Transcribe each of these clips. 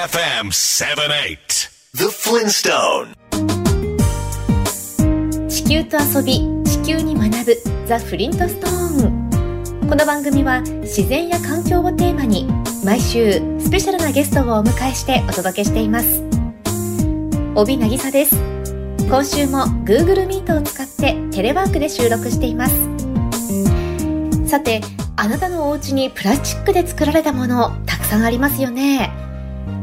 AFM 78 The Flintstone 地球と遊び地球に学ぶザ・フリントストーンこの番組は自然や環境をテーマに毎週スペシャルなゲストをお迎えしてお届けしています。帯渚です。今週も Google Meet を使ってテレワークで収録しています。さてあなたのお家にプラスチックで作られたものたくさんありますよね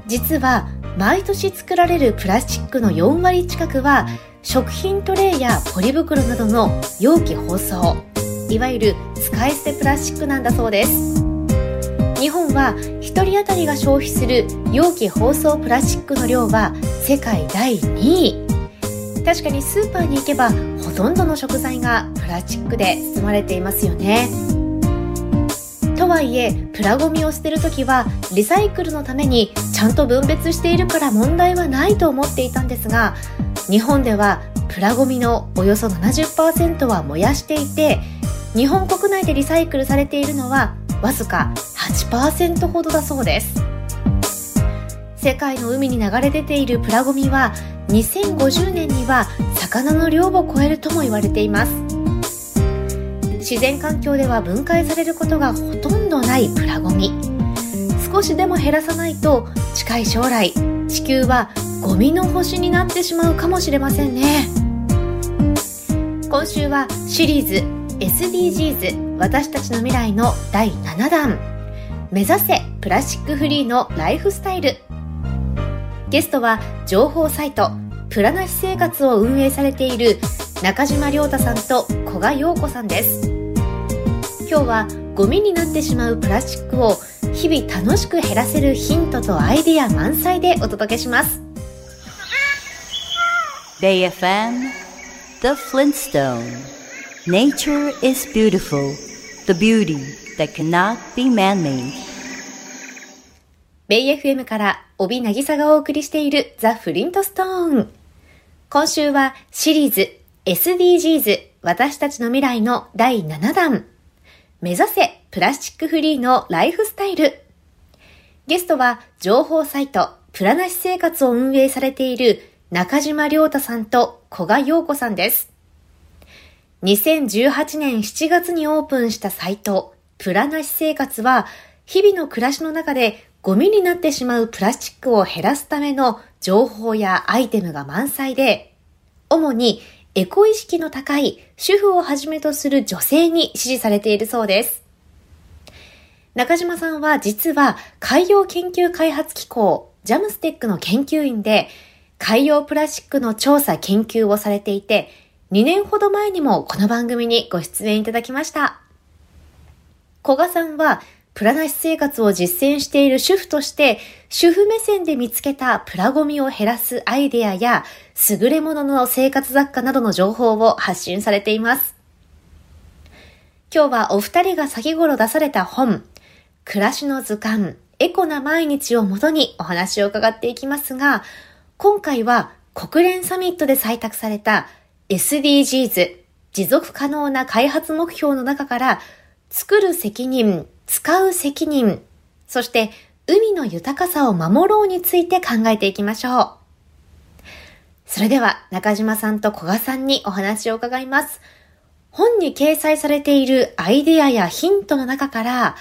実は毎年作られるプラスチックの4割近くは食品トレイやポリ袋などの容器包装いわゆる使い捨てプラスチックなんだそうです。日本は1人当たりが消費する容器包装プラスチックの量は世界第2位。確かにスーパーに行けばほとんどの食材がプラスチックで包まれていますよね。とはいえプラゴミを捨てるときはリサイクルのためにちゃんと分別しているから問題はないと思っていたんですが日本ではプラゴミのおよそ70%は燃やしていて日本国内でリサイクルされているのはわずか8%ほどだそうです。世界の海に流れ出ているプラゴミは2050年には魚の量を超えるとも言われています。自然環境では分解されることがほとんどないプラゴミ。少しでも減らさないと近い将来地球はゴミの星になってしまうかもしれませんね。今週はシリーズ SDGs 私たちの未来の第7弾。目指せプラスチックフリーのライフスタイル。ゲストは情報サイトプラなし生活を運営されている中島亮太さんと古賀陽子さんです。今日はゴミになってしまうプラスチックを日々楽しく減らせるヒントとアイディア満載でお届けします。BayFM The Flintstone. Nature is beautiful The beauty that cannot be man-made. ベイ FM から帯渚がお送りしているザ・フリントストーン今週はシリーズ SDGs 私たちの未来の第7弾目指せプラスチックフリーのライフスタイル。ゲストは情報サイトプラなし生活を運営されている中島亮太さんと古賀陽子さんです。2018年7月にオープンしたサイトプラなし生活は日々の暮らしの中でゴミになってしまうプラスチックを減らすための情報やアイテムが満載で、主にエコ意識の高い主婦をはじめとする女性に支持されているそうです。中島さんは実は海洋研究開発機構ジャムステックの研究員で海洋プラスチックの調査研究をされていて2年ほど前にもこの番組にご出演いただきました。古賀さんはプラなし生活を実践している主婦として、主婦目線で見つけたプラゴミを減らすアイデアや、優れものの生活雑貨などの情報を発信されています。今日はお二人が先頃出された本、暮らしの図鑑、エコな毎日をもとにお話を伺っていきますが、今回は国連サミットで採択された SDGs 持続可能な開発目標の中から作る責任、使う責任、そして海の豊かさを守ろうについて考えていきましょう。それでは中島さんと古賀さんにお話を伺います。本に掲載されているアイデアやヒントの中から、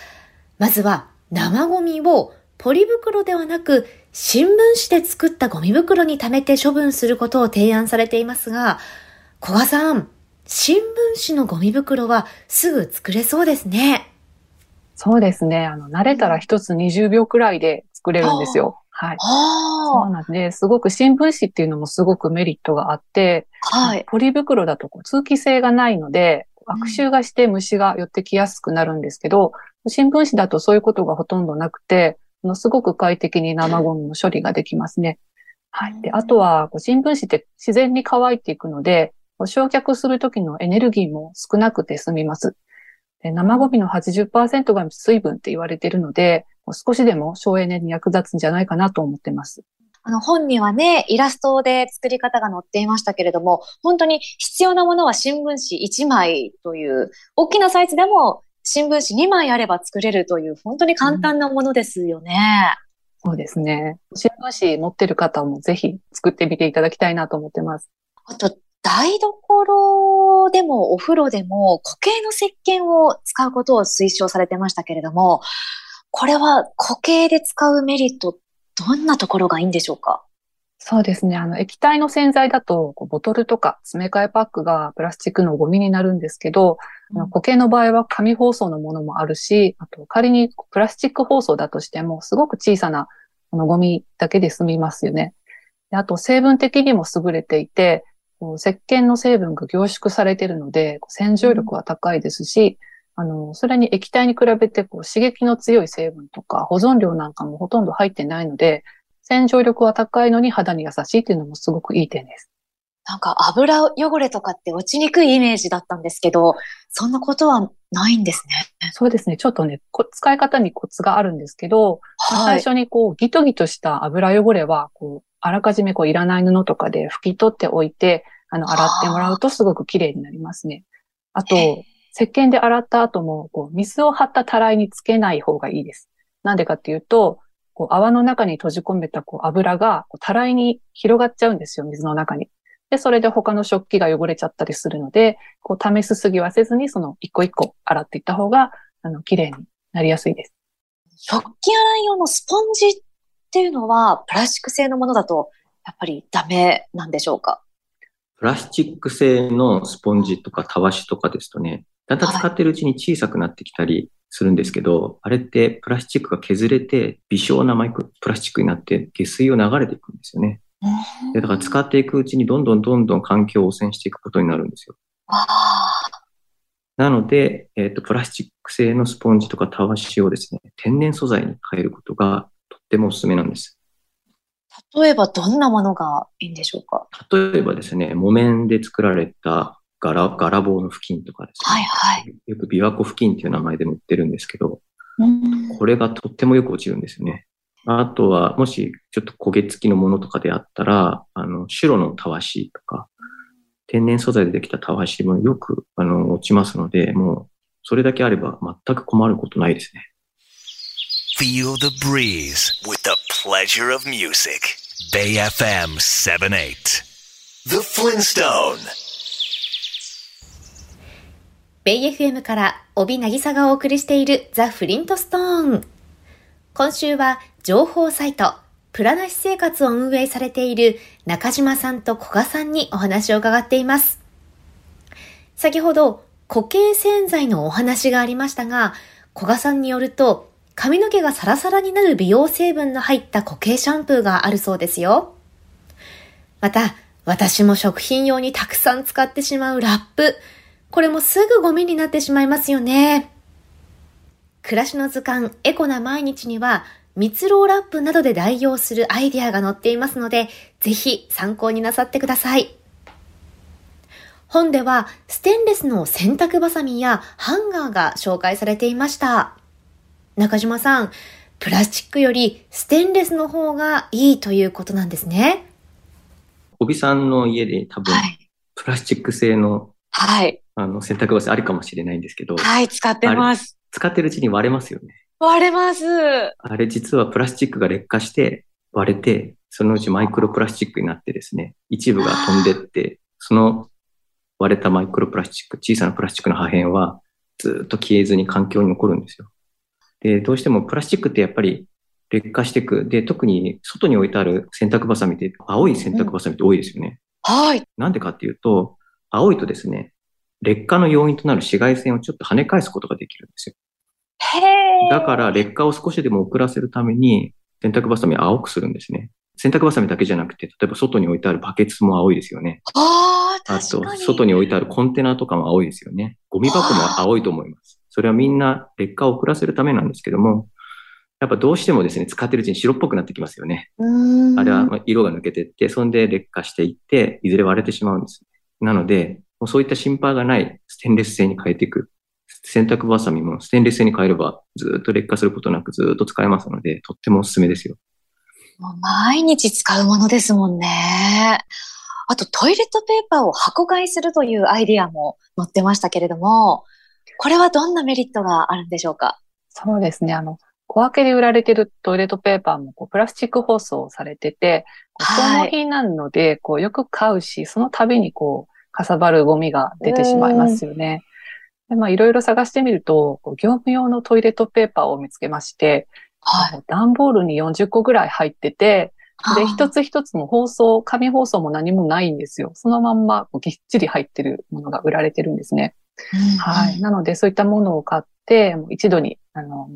まずは生ゴミをポリ袋ではなく新聞紙で作ったゴミ袋に溜めて処分することを提案されていますが、古賀さん、新聞紙のゴミ袋はすぐ作れそうですね。そうですね。あの、慣れたら一つ20秒くらいで作れるんですよ。はい。そうなんで、すごく新聞紙っていうのもすごくメリットがあって、はい。ポリ袋だとこう通気性がないので、悪臭がして虫が寄ってきやすくなるんですけど、うん、新聞紙だとそういうことがほとんどなくて、すごく快適に生ゴミの処理ができますね。はい。で、あとは、新聞紙って自然に乾いていくので、焼却するときのエネルギーも少なくて済みます。生ゴミの80%が水分って言われているので、少しでも省エネに役立つんじゃないかなと思ってます。あの本にはね、イラストで作り方が載っていましたけれども、本当に必要なものは新聞紙1枚という、大きなサイズでも新聞紙2枚あれば作れるという、本当に簡単なものですよね。うんそうですね。新聞紙持ってる方もぜひ作ってみていただきたいなと思ってます。あと、台所でもお風呂でも固形の石鹸を使うことを推奨されてましたけれども、これは固形で使うメリット、どんなところがいいんでしょうか？そうですね。あの、液体の洗剤だと、ボトルとか詰め替えパックがプラスチックのゴミになるんですけど、うん、固形の場合は紙包装のものもあるし、あと仮にプラスチック包装だとしても、すごく小さなあのゴミだけで済みますよね。あと、成分的にも優れていて、石鹸の成分が凝縮されているので、洗浄力は高いですし、あの、それに液体に比べてこう刺激の強い成分とか保存量なんかもほとんど入ってないので、洗浄力は高いのに肌に優しいっていうのもすごくいい点です。なんか油汚れとかって落ちにくいイメージだったんですけど、そんなことはないんですね。そうですね。ちょっとね、使い方にコツがあるんですけど、はい、最初にこうギトギトした油汚れは、こう、あらかじめこういらない布とかで拭き取っておいて、あの、洗ってもらうとすごく綺麗になりますね。あと、石鹸で洗った後も、こう、水を張ったたらいにつけない方がいいです。なんでかっていうと、こう、泡の中に閉じ込めたこう油が、たらいに広がっちゃうんですよ、水の中に。で、それで他の食器が汚れちゃったりするので、こう、試すすぎはせずに、その一個一個洗っていった方が、あの、綺麗になりやすいです。食器洗い用のスポンジっていうのは、プラスチック製のものだと、やっぱりダメなんでしょうか？プラスチック製のスポンジとかたわしとかですとね、だんだん使ってるうちに小さくなってきたりするんですけど、あれってプラスチックが削れて微小なマイクロプラスチックになって下水を流れていくんですよね。でだから使っていくうちにどんどんどんどん環境を汚染していくことになるんですよ。なので、えっ、ー、と、プラスチック製のスポンジとかたわしをですね、天然素材に変えることがてもおすすめなんです。例えばどんなものがいいんでしょうか？例えばですね、木綿で作られたガラ、ガラ棒の布巾とかですね。はいはい。よく琵琶湖布巾っていう名前でも売ってるんですけど、これがとってもよく落ちるんですよね。あとは、もしちょっと焦げ付きのものとかであったら、あの、白のたわしとか、天然素材でできたたわしもよく、あの、落ちますので、もう、それだけあれば全く困ることないですね。Feel the breeze with the pleasure of music. Bay FM 78. The Flintstone. ベイ FM から帯渚がお送りしているザ・フリントストーン。今週は情報サイト、プラナシ生活を運営されている中島さんと古賀さんにお話を伺っています。先ほど固形洗剤のお話がありましたが、古賀さんによると、髪の毛がサラサラになる美容成分の入った固形シャンプーがあるそうですよ。また、私も食品用にたくさん使ってしまうラップ。これもすぐゴミになってしまいますよね。暮らしの図鑑エコな毎日には蜜ろうラップなどで代用するアイデアが載っていますので、ぜひ参考になさってください。本ではステンレスの洗濯バサミやハンガーが紹介されていました。中島さん、プラスチックよりステンレスの方がいいということなんですね。小木さんの家で多分、プラスチック製のはい。あの、洗濯バサあるかもしれないんですけど。はい、使ってます。使ってるうちに割れますよね。割れます。あれ実はプラスチックが劣化して割れて、そのうちマイクロプラスチックになってですね、一部が飛んでって、その割れたマイクロプラスチック、小さなプラスチックの破片はずっと消えずに環境に残るんですよ。で、どうしてもプラスチックってやっぱり劣化していく。で、特に外に置いてある洗濯バサミって、青い洗濯バサミって多いですよね。うん、はい。なんでかっていうと、青いとですね、劣化の要因となる紫外線をちょっと跳ね返すことができるんですよ。へだから劣化を少しでも遅らせるために洗濯バサミを青くするんですね。洗濯バサミだけじゃなくて、例えば外に置いてあるバケツも青いですよね。ああ、あと、外に置いてあるコンテナとかも青いですよね。ゴミ箱も青いと思います。それはみんな劣化を遅らせるためなんですけども、やっぱどうしてもですね、使ってるうちに白っぽくなってきますよね。あれは色が抜けていって、そんで劣化していって、いずれ割れてしまうんです。なので、もうそういった心配がないステンレス製に変えていく。洗濯バサミもステンレス製に変えればずっと劣化することなくずっと使えますので、とってもおすすめですよ。もう毎日使うものですもんね。あとトイレットペーパーを箱買いするというアイディアも載ってましたけれども、これはどんなメリットがあるんでしょうか？そうですね。あの、小分けで売られてるトイレットペーパーもこうプラスチック包装されてて、消耗品なので、こうよく買うし、その度にこう、かさばるゴミが出てしまいますよね。でまあ、いろいろ探してみると、業務用のトイレットペーパーを見つけまして、はい、段ボールに40個ぐらい入ってて、で、一つ一つの包装、紙包装も何もないんですよ。そのまんまぎっちり入ってるものが売られてるんですね。はい。なので、そういったものを買って、一度に、あの、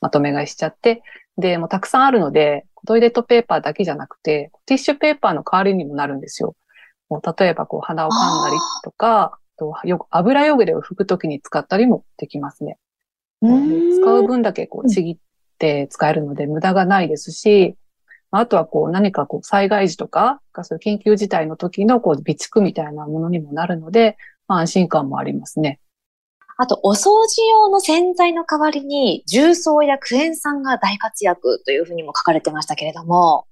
まとめ買いしちゃって、で、もうたくさんあるので、トイレットペーパーだけじゃなくて、ティッシュペーパーの代わりにもなるんですよ。もう例えば、こう、鼻をかんだりとか、とよ油汚れを拭くときに使ったりもできますね。使う分だけこうちぎって使えるので無駄がないですし、あとはこう何かこう災害時とか、そういう緊急事態の時のこう備蓄みたいなものにもなるので、まあ、安心感もありますね。あと、お掃除用の洗剤の代わりに、重曹やクエン酸が大活躍というふうにも書かれてましたけれども。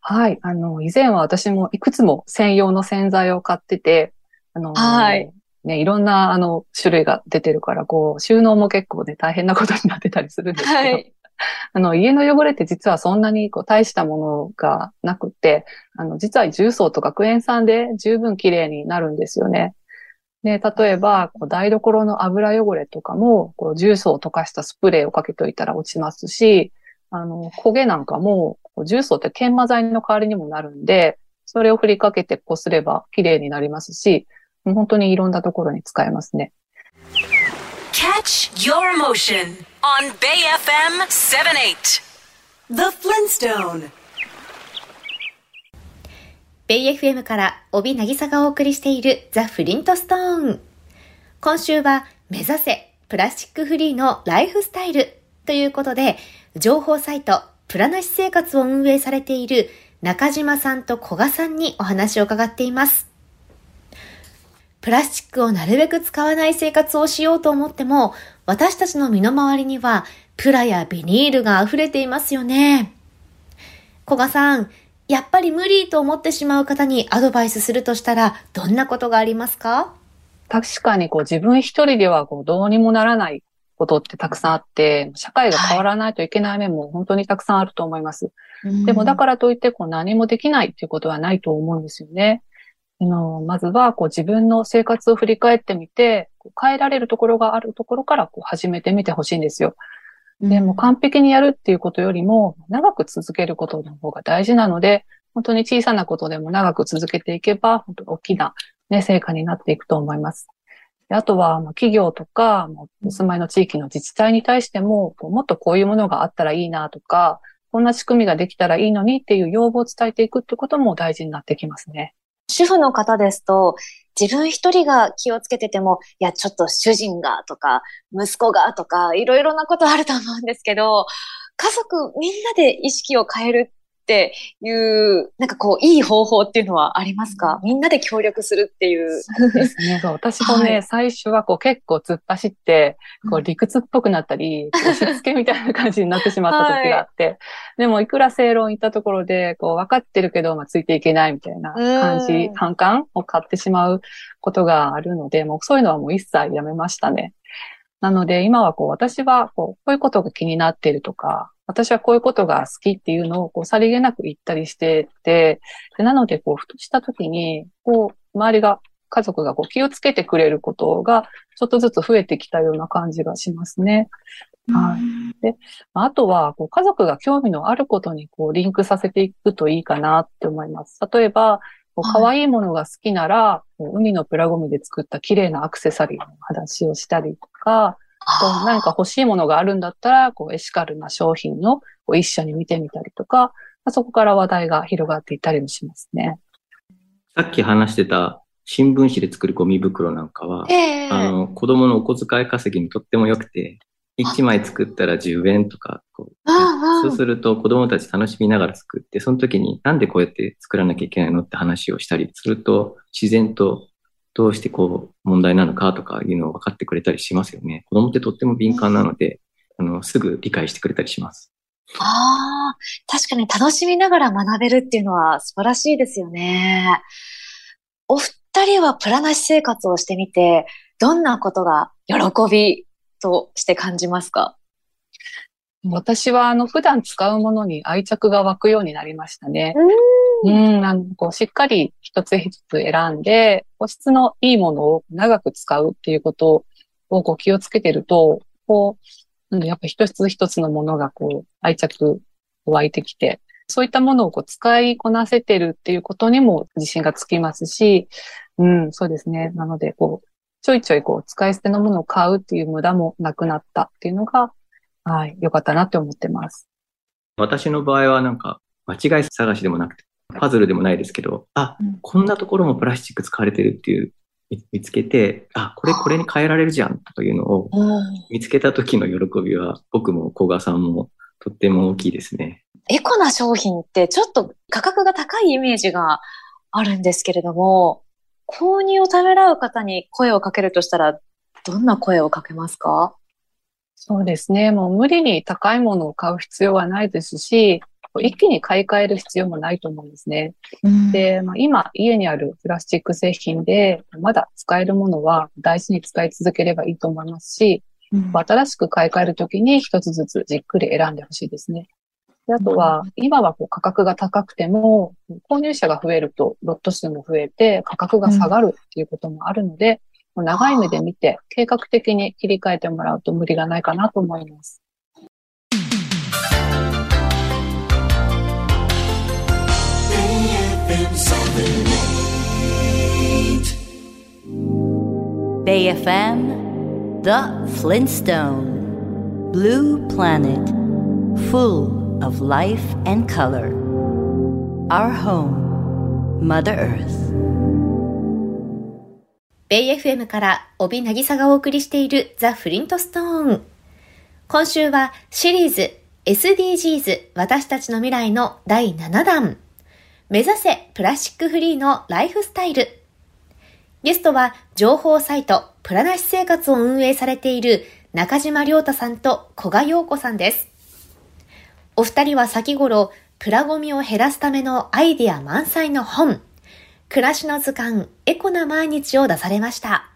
はい。あの、以前は私もいくつも専用の洗剤を買ってて、あの、はい。ね、いろんな、あの、種類が出てるから、こう、収納も結構ね、大変なことになってたりするんですけど、はい、あの、家の汚れって実はそんなにこう大したものがなくて、あの、実は重曹とかクエン酸で十分綺麗になるんですよね。で、例えば、こう台所の油汚れとかも、こう重曹を溶かしたスプレーをかけといたら落ちますし、あの、焦げなんかも、重曹って研磨剤の代わりにもなるんで、それを振りかけてこすれば綺麗になりますし、本当にいろんなところに使えますね。Catch your motion on Bay FM 78 The Flintstone ベイ FM から帯渚がお送りしているザ・フリントストーン。今週は目指せプラスチックフリーのライフスタイルということで、情報サイトプラなし生活を運営されている中島さんと古賀さんにお話を伺っています。プラスチックをなるべく使わない生活をしようと思っても、私たちの身の回りには、プラやビニールが溢れていますよね。古賀さん、やっぱり無理と思ってしまう方にアドバイスするとしたら、どんなことがありますか？確かにこう自分一人ではこうどうにもならないことってたくさんあって、社会が変わらないといけない面も本当にたくさんあると思います。はい、でもだからといってこう何もできないっていうことはないと思うんですよね。のまずはこう自分の生活を振り返ってみて、変えられるところがあるところからこう始めてみてほしいんですよ。でも完璧にやるっていうことよりも長く続けることの方が大事なので、本当に小さなことでも長く続けていけば、本当に大きな、ね、成果になっていくと思います。であとは、企業とか、お住まいの地域の自治体に対しても、もっとこういうものがあったらいいなとか、こんな仕組みができたらいいのにっていう要望を伝えていくってことも大事になってきますね。主婦の方ですと、自分一人が気をつけてても、いや、ちょっと主人がとか、息子がとか、いろいろなことあると思うんですけど、家族みんなで意識を変えるっていう、なんかこう、いい方法っていうのはありますか？みんなで協力するっていう。そうですね。私もね、はい、最初はこう結構突っ走って、こう理屈っぽくなったり、押し付けみたいな感じになってしまった時があって、はい、でもいくら正論言ったところで、こう分かってるけど、まあ、ついていけないみたいな感じ、反感を買ってしまうことがあるので、もうそういうのはもう一切やめましたね。なので今はこう私はこうこういうことが気になっているとか、私はこういうことが好きっていうのをこうさりげなく言ったりしてて、でなのでこうふとした時に、こう周りが家族がこう気をつけてくれることがちょっとずつ増えてきたような感じがしますね。はい。で、あとは、こう家族が興味のあることにこうリンクさせていくといいかなって思います。例えば、可愛いものが好きなら、海のプラゴミで作った綺麗なアクセサリーの話をしたりとか、何か欲しいものがあるんだったら、こうエシカルな商品のこう一緒に見てみたりとか、そこから話題が広がっていったりもしますね。さっき話してた新聞紙で作るゴミ袋なんかは、えー、あの、子供のお小遣い稼ぎにとっても良くて、1枚作ったら10円とか、こうそうすると子供たち楽しみながら作って、その時になんでこうやって作らなきゃいけないのって話をしたりすると、自然とどうしてこう問題なのかとかいうのを分かってくれたりしますよね。子供ってとっても敏感なので、あの、すぐ理解してくれたりします。ああ、確かに楽しみながら学べるっていうのは素晴らしいですよね。お二人はプラなし生活をしてみて、どんなことが喜びとして感じますか？私は、あの、普段使うものに愛着が湧くようになりましたね。うん、あの、こう、しっかり一つ一つ選んで、保湿のいいものを長く使うっていうことを、こう、気をつけてると、こう、うん、やっぱ一つ一つのものが、こう、愛着湧いてきて、そういったものをこう使いこなせてるっていうことにも自信がつきますし、うん、そうですね。なので、こう、ちょいちょいこう、使い捨てのものを買うっていう無駄もなくなったっていうのが、はい、良かったなって思ってます。私の場合はなんか、間違い探しでもなくて、パズルでもないですけど、あ、うん、こんなところもプラスチック使われてるっていう、見つけて、あ、これこれに変えられるじゃんというのを見つけた時の喜びは、僕も古賀さんもとっても大きいですね。エコな商品ってちょっと価格が高いイメージがあるんですけれども、購入をためらう方に声をかけるとしたら、どんな声をかけますか？そうですね。もう無理に高いものを買う必要はないですし、一気に買い替える必要もないと思うんですね。うん、で、まあ、今家にあるプラスチック製品でまだ使えるものは大事に使い続ければいいと思いますし、うん、新しく買い替えるときに一つずつじっくり選んでほしいですね。であとは、今はこう価格が高くても、購入者が増えるとロット数も増えて価格が下がるっていうこともあるので、うん、長い目で見て計画的に切り替えてもらうと無理がないかなと思います。Bay FM The Flintstone Blue Planet Full of life and color. Our home, Mother Earth. ベイ FM から帯渚がお送りしているザ・フリントストーン。今週はシリーズ SDGs 私たちの未来の第7弾。目指せプラスチックフリーのライフスタイル。ゲストは情報サイトプラなし生活を運営されている中島良太さんと古賀陽子さんです。お二人は先頃、プラゴミを減らすためのアイディア満載の本、暮らしの図鑑エコな毎日を出されました。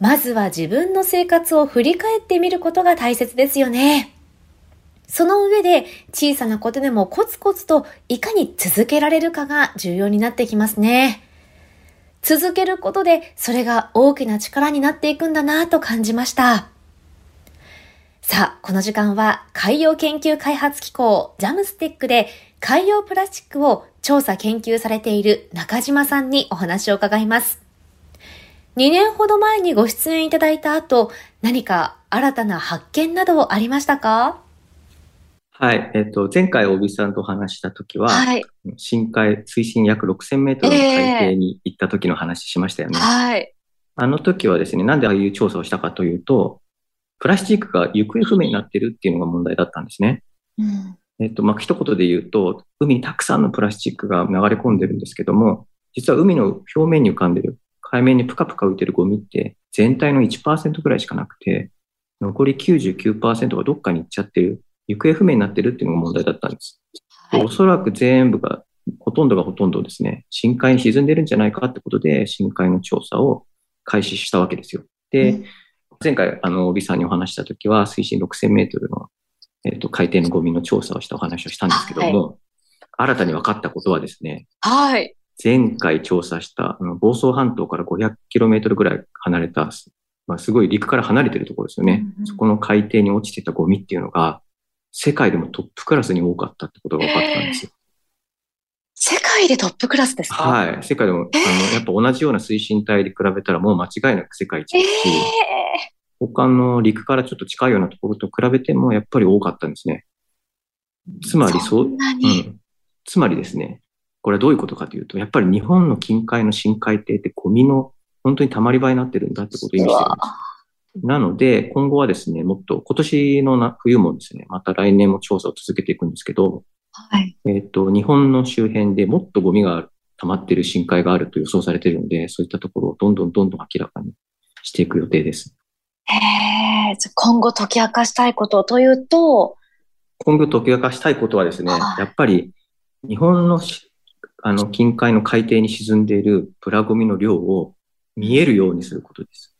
まずは自分の生活を振り返ってみることが大切ですよね。その上で小さなことでもコツコツといかに続けられるかが重要になってきますね。続けることでそれが大きな力になっていくんだなと感じました。さあ、この時間は海洋研究開発機構ジャムステックで海洋プラスチックを調査研究されている中島さんにお話を伺います。2年ほど前にご出演いただいた後、何か新たな発見などありましたか？はい。えっ、ー、と、前回大木さんと話したときは、はい、深海、水深約6000メートルの海底に行った時の話しましたよね。えー、はい。あの時はですね、なんでああいう調査をしたかというと、プラスチックが行方不明になっているっていうのが問題だったんですね。うん、えっと、まあ、一言で言うと、海にたくさんのプラスチックが流れ込んでるんですけども、実は海の表面に浮かんでる、海面にプカプカ浮いてるゴミって全体の1%ぐらいしかなくて、残り99%がどっかに行っちゃってる、行方不明になってるっていうのが問題だったんです。はい、おそらく全部が、ほとんどがほとんどですね、深海に沈んでるんじゃないかってことで、深海の調査を開始したわけですよ。で、うん前回、あの、帯さんにお話したときは、水深6000メートルの、えっ、ー、と、海底のゴミの調査をしたお話をしたんですけども、はい、新たに分かったことはですね、はい。前回調査した、あの房総半島から500キロメートルぐらい離れた、まあ、すごい陸から離れてるところですよね。うんうん、そこの海底に落ちてたゴミっていうのが、世界でもトップクラスに多かったってことが分かったんですよ。世界でトップクラスですか？はい。世界でも、あの、やっぱ同じような推進体で比べたらもう間違いなく世界一ですし、他の陸からちょっと近いようなところと比べてもやっぱり多かったんですね。つまりそう、うん。つまりですね、これはどういうことかというと、やっぱり日本の近海の深海底ってゴミの本当に溜まり場になってるんだってことを意味してるんです。なので、今後はですね、もっと今年の冬もですね、また来年も調査を続けていくんですけど、はい。えっ、と、日本の周辺でもっとゴミが溜まっている深海があると予想されているので、そういったところをどんどんどんどん明らかにしていく予定です。へえ、今後解き明かしたいことというと、今後解き明かしたいことはですね、やっぱり日本のあの近海の海底に沈んでいるプラゴミの量を見えるようにすることです。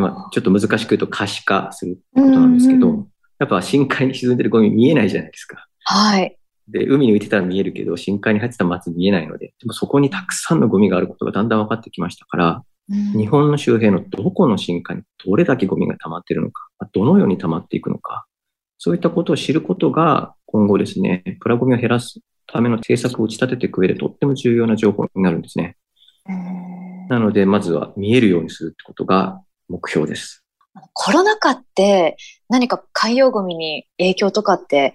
まあ、ちょっと難しく言うと可視化するってことなんですけど、うんうん、やっぱ深海に沈んでるゴミ見えないじゃないですか。はい。で、海に浮いてたら見えるけど、深海に入ってたらまず見えないので、でもそこにたくさんのゴミがあることがだんだん分かってきましたから、うん、日本の周辺のどこの深海にどれだけゴミが溜まっているのか、どのように溜まっていくのか、そういったことを知ることが今後ですね、プラゴミを減らすための政策を打ち立てていく上でとっても重要な情報になるんですね。なので、まずは見えるようにするってことが目標です。コロナ禍って何か海洋ゴミに影響とかって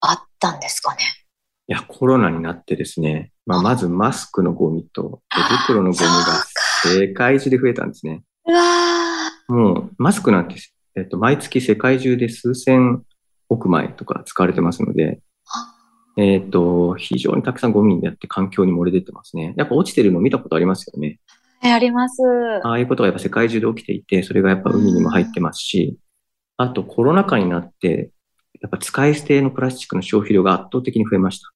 あったんですかね？いや、コロナになってですね、まあ、まずマスクのゴミと手袋のゴミが世界中で増えたんですね。うわもうマスクなんて、えっと、毎月世界中で数千億枚とか使われてますので、えっ、と、非常にたくさんゴミになって環境に漏れ出てますね。やっぱ落ちてるの見たことありますよね。あります。ああいうことがやっぱ世界中で起きていて、それがやっぱ海にも入ってますし、あとコロナ禍になって、やっぱ使い捨てのプラスチックの消費量が圧倒的に増えました。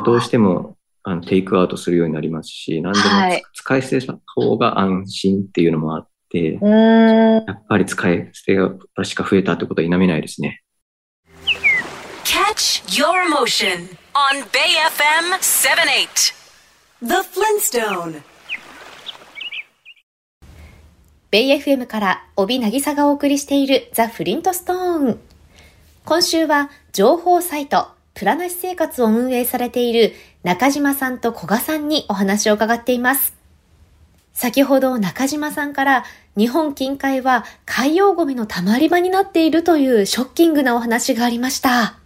どうしてもあのテイクアウトするようになりますし、何でも、はい、使い捨てた方が安心っていうのもあって、やっぱり使い捨てがプラスチックが増えたってことは否めないですね。Catch your emotion on Bay FM 78. The Flintstone. ベイ FM から帯渚がお送りしているザ・フリントストーン。今週は情報サイトプラなし生活を運営されている中島さんと古賀さんにお話を伺っています。先ほど中島さんから日本近海は海洋ゴミの溜まり場になっているというショッキングなお話がありました。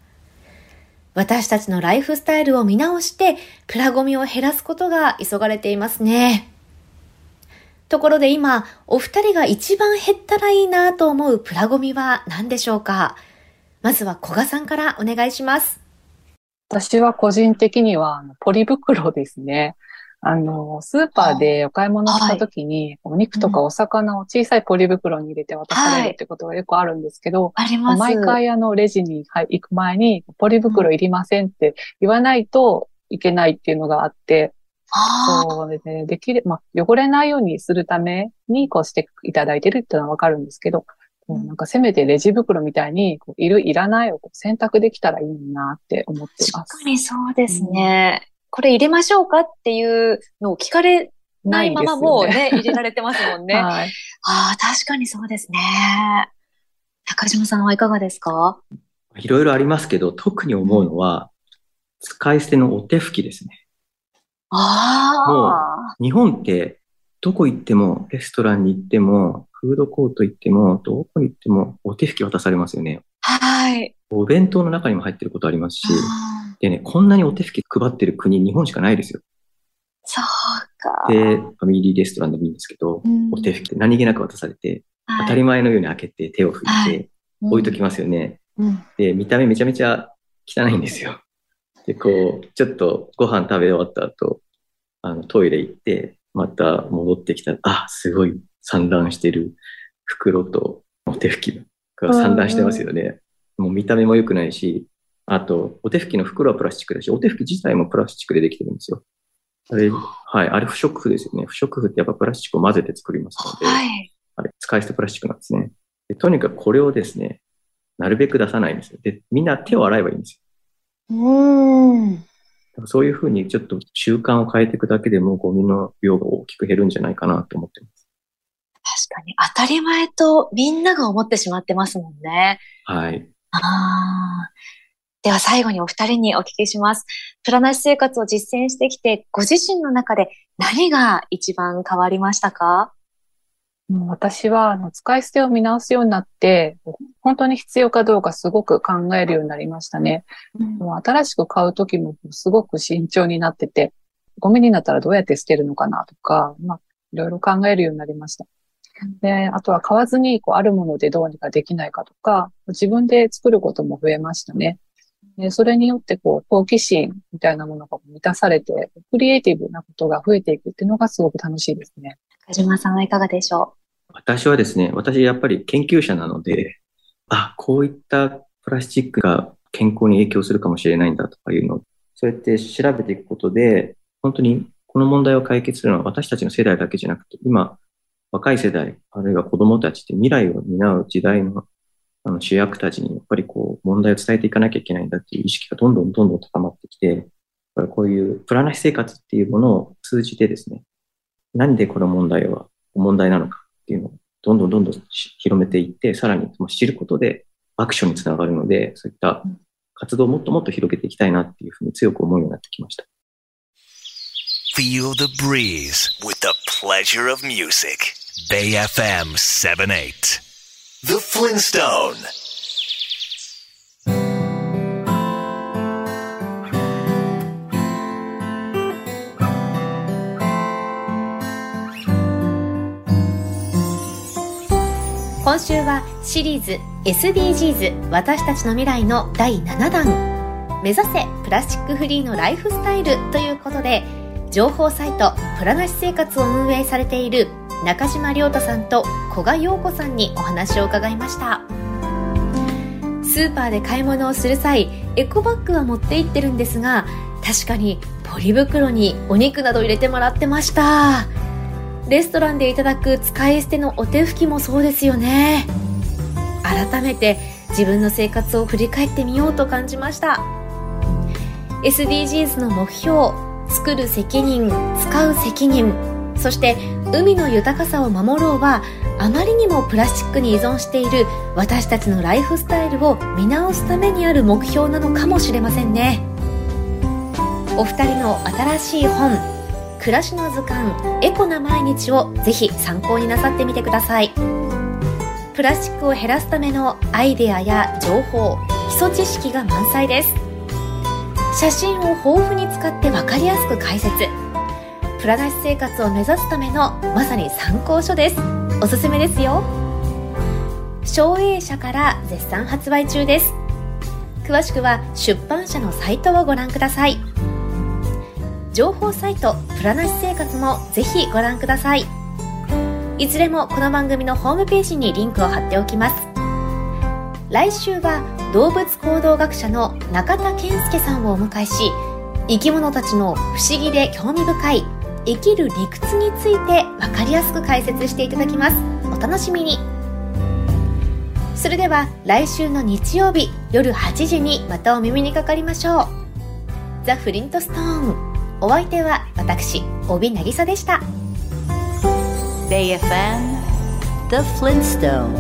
私たちのライフスタイルを見直してプラゴミを減らすことが急がれていますね。ところで今、お二人が一番減ったらいいなと思うプラゴミは何でしょうか？まずは古賀さんからお願いします。私は個人的にはポリ袋ですね。あの、スーパーでお買い物した時に、はい、お肉とかお魚を小さいポリ袋に入れて渡されるってことがよくあるんですけど、はい、あります毎回あの、レジに行く前に、ポリ袋いりませんって言わないといけないっていうのがあって、そうですね。できる、まあ、汚れないようにするために、こうしていただいてるっていうのはわかるんですけど、うん、なんかせめてレジ袋みたいに、いる、いらないを選択できたらいいなって思ってます。確かにそうですね。うん、これ入れましょうかっていうのを聞かれないままもうね、入れられてますもんね。はい、ああ、確かにそうですね。高島さんはいかがですか？いろいろありますけど、特に思うのは、使い捨てのお手拭きですね。ああ。もう、日本ってどこ行っても、レストランに行っても、フードコート行っても、どこに行ってもお手拭き渡されますよね。はい。お弁当の中にも入ってることありますし、でね、こんなにお手拭き配ってる国、日本しかないですよ。そうか。で、ファミリーレストランでもいいんですけど、うん、お手拭きって何気なく渡されて、はい、当たり前のように開けて手を拭いて、置いときますよね、うん、で、見た目めちゃめちゃ汚いんですよ。で、こう、ちょっとご飯食べ終わった後、あの、トイレ行って、また戻ってきたら、あ、すごい散乱してる袋とお手拭きが散乱してますよね。もう見た目も良くないし、あと、お手拭きの袋はプラスチックだし、お手拭き自体もプラスチックでできてるんですよ。あれ、はい、あれ不織布ですよね。不織布ってやっぱプラスチックを混ぜて作りますので、はい、あれ、使い捨てプラスチックなんですねで。とにかくこれをですね、なるべく出さないんですよ。で、みんな手を洗えばいいんですよ。うん。そういうふうにちょっと習慣を変えていくだけでもゴミの量が大きく減るんじゃないかなと思ってます。確かに当たり前とみんなが思ってしまってますもんね。はい。ああ。では最後にお二人にお聞きします。プラなし生活を実践してきて、ご自身の中で何が一番変わりましたか？私はあの使い捨てを見直すようになって、本当に必要かどうかすごく考えるようになりましたね。うん、もう新しく買うときもすごく慎重になってて、ゴミになったらどうやって捨てるのかなとか、まあ、いろいろ考えるようになりました。で、あとは買わずにこうあるものでどうにかできないかとか、自分で作ることも増えましたね。でそれによってこう、好奇心みたいなものが満たされて、クリエイティブなことが増えていくっていうのがすごく楽しいですね。中島さんはいかがでしょう？私はですね、私やっぱり研究者なので、あ、こういったプラスチックが健康に影響するかもしれないんだとかいうのを、そうやって調べていくことで、本当にこの問題を解決するのは私たちの世代だけじゃなくて、今、若い世代、あるいは子供たちって未来を担う時代のあの主役たちにやっぱりこう問題を伝えていかなきゃいけないんだっていう意識がどんどんどんどん高まってきて、こういうプラなし生活っていうものを通じてですね、何でこの問題は問題なのかっていうのをどんどんどんどん広めていって、さらに知ることでアクションにつながるので、そういった活動をもっともっと広げていきたいなっていうふうに強く思うようになってきました。Feel the breeze with the pleasure of music. Bay FM 78. The Flintstone. 今週はシリーズ SDGs 私たちの未来の第7弾。目指せプラスチックフリーのライフスタイルということで情報サイトプラなし生活を運営されている中島亮太さんと古賀陽子さんにお話を伺いました。スーパーで買い物をする際エコバッグは持って行ってるんですが確かにポリ袋にお肉など入れてもらってました。レストランでいただく使い捨てのお手拭きもそうですよね。改めて自分の生活を振り返ってみようと感じました。SDGs の目標作る責任使う責任そして海の豊かさを守ろうはあまりにもプラスチックに依存している私たちのライフスタイルを見直すためにある目標なのかもしれませんね。お二人の新しい本暮らしの図鑑エコな毎日をぜひ参考になさってみてください。プラスチックを減らすためのアイデアや情報基礎知識が満載です。写真を豊富に使って分かりやすく解説。プラなし生活を目指すためのまさに参考書です。おすすめですよ。省営社から絶賛発売中です。詳しくは出版社のサイトをご覧ください。情報サイトプラなし生活もぜひご覧ください。いずれもこの番組のホームページにリンクを貼っておきます。来週は動物行動学者の中田健介さんをお迎えし生き物たちの不思議で興味深い生きる理屈について分かりやすく解説していただきます。お楽しみに。それでは来週の日曜日夜8時にまたお耳にかかりましょう。ザ・フリントストーン。お相手は私帯渚でした BayFM The Flintstone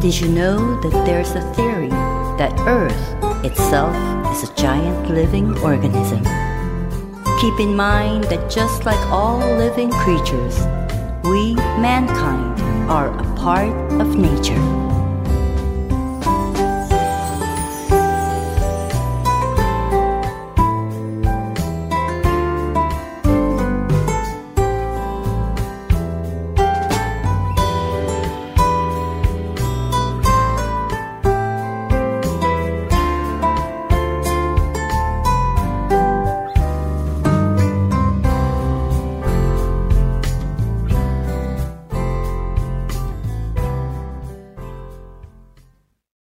Did you know that there's a theory that Earth itself is a giant living organism? Keep in mind that just like all living creatures, we, mankind, are a part of nature.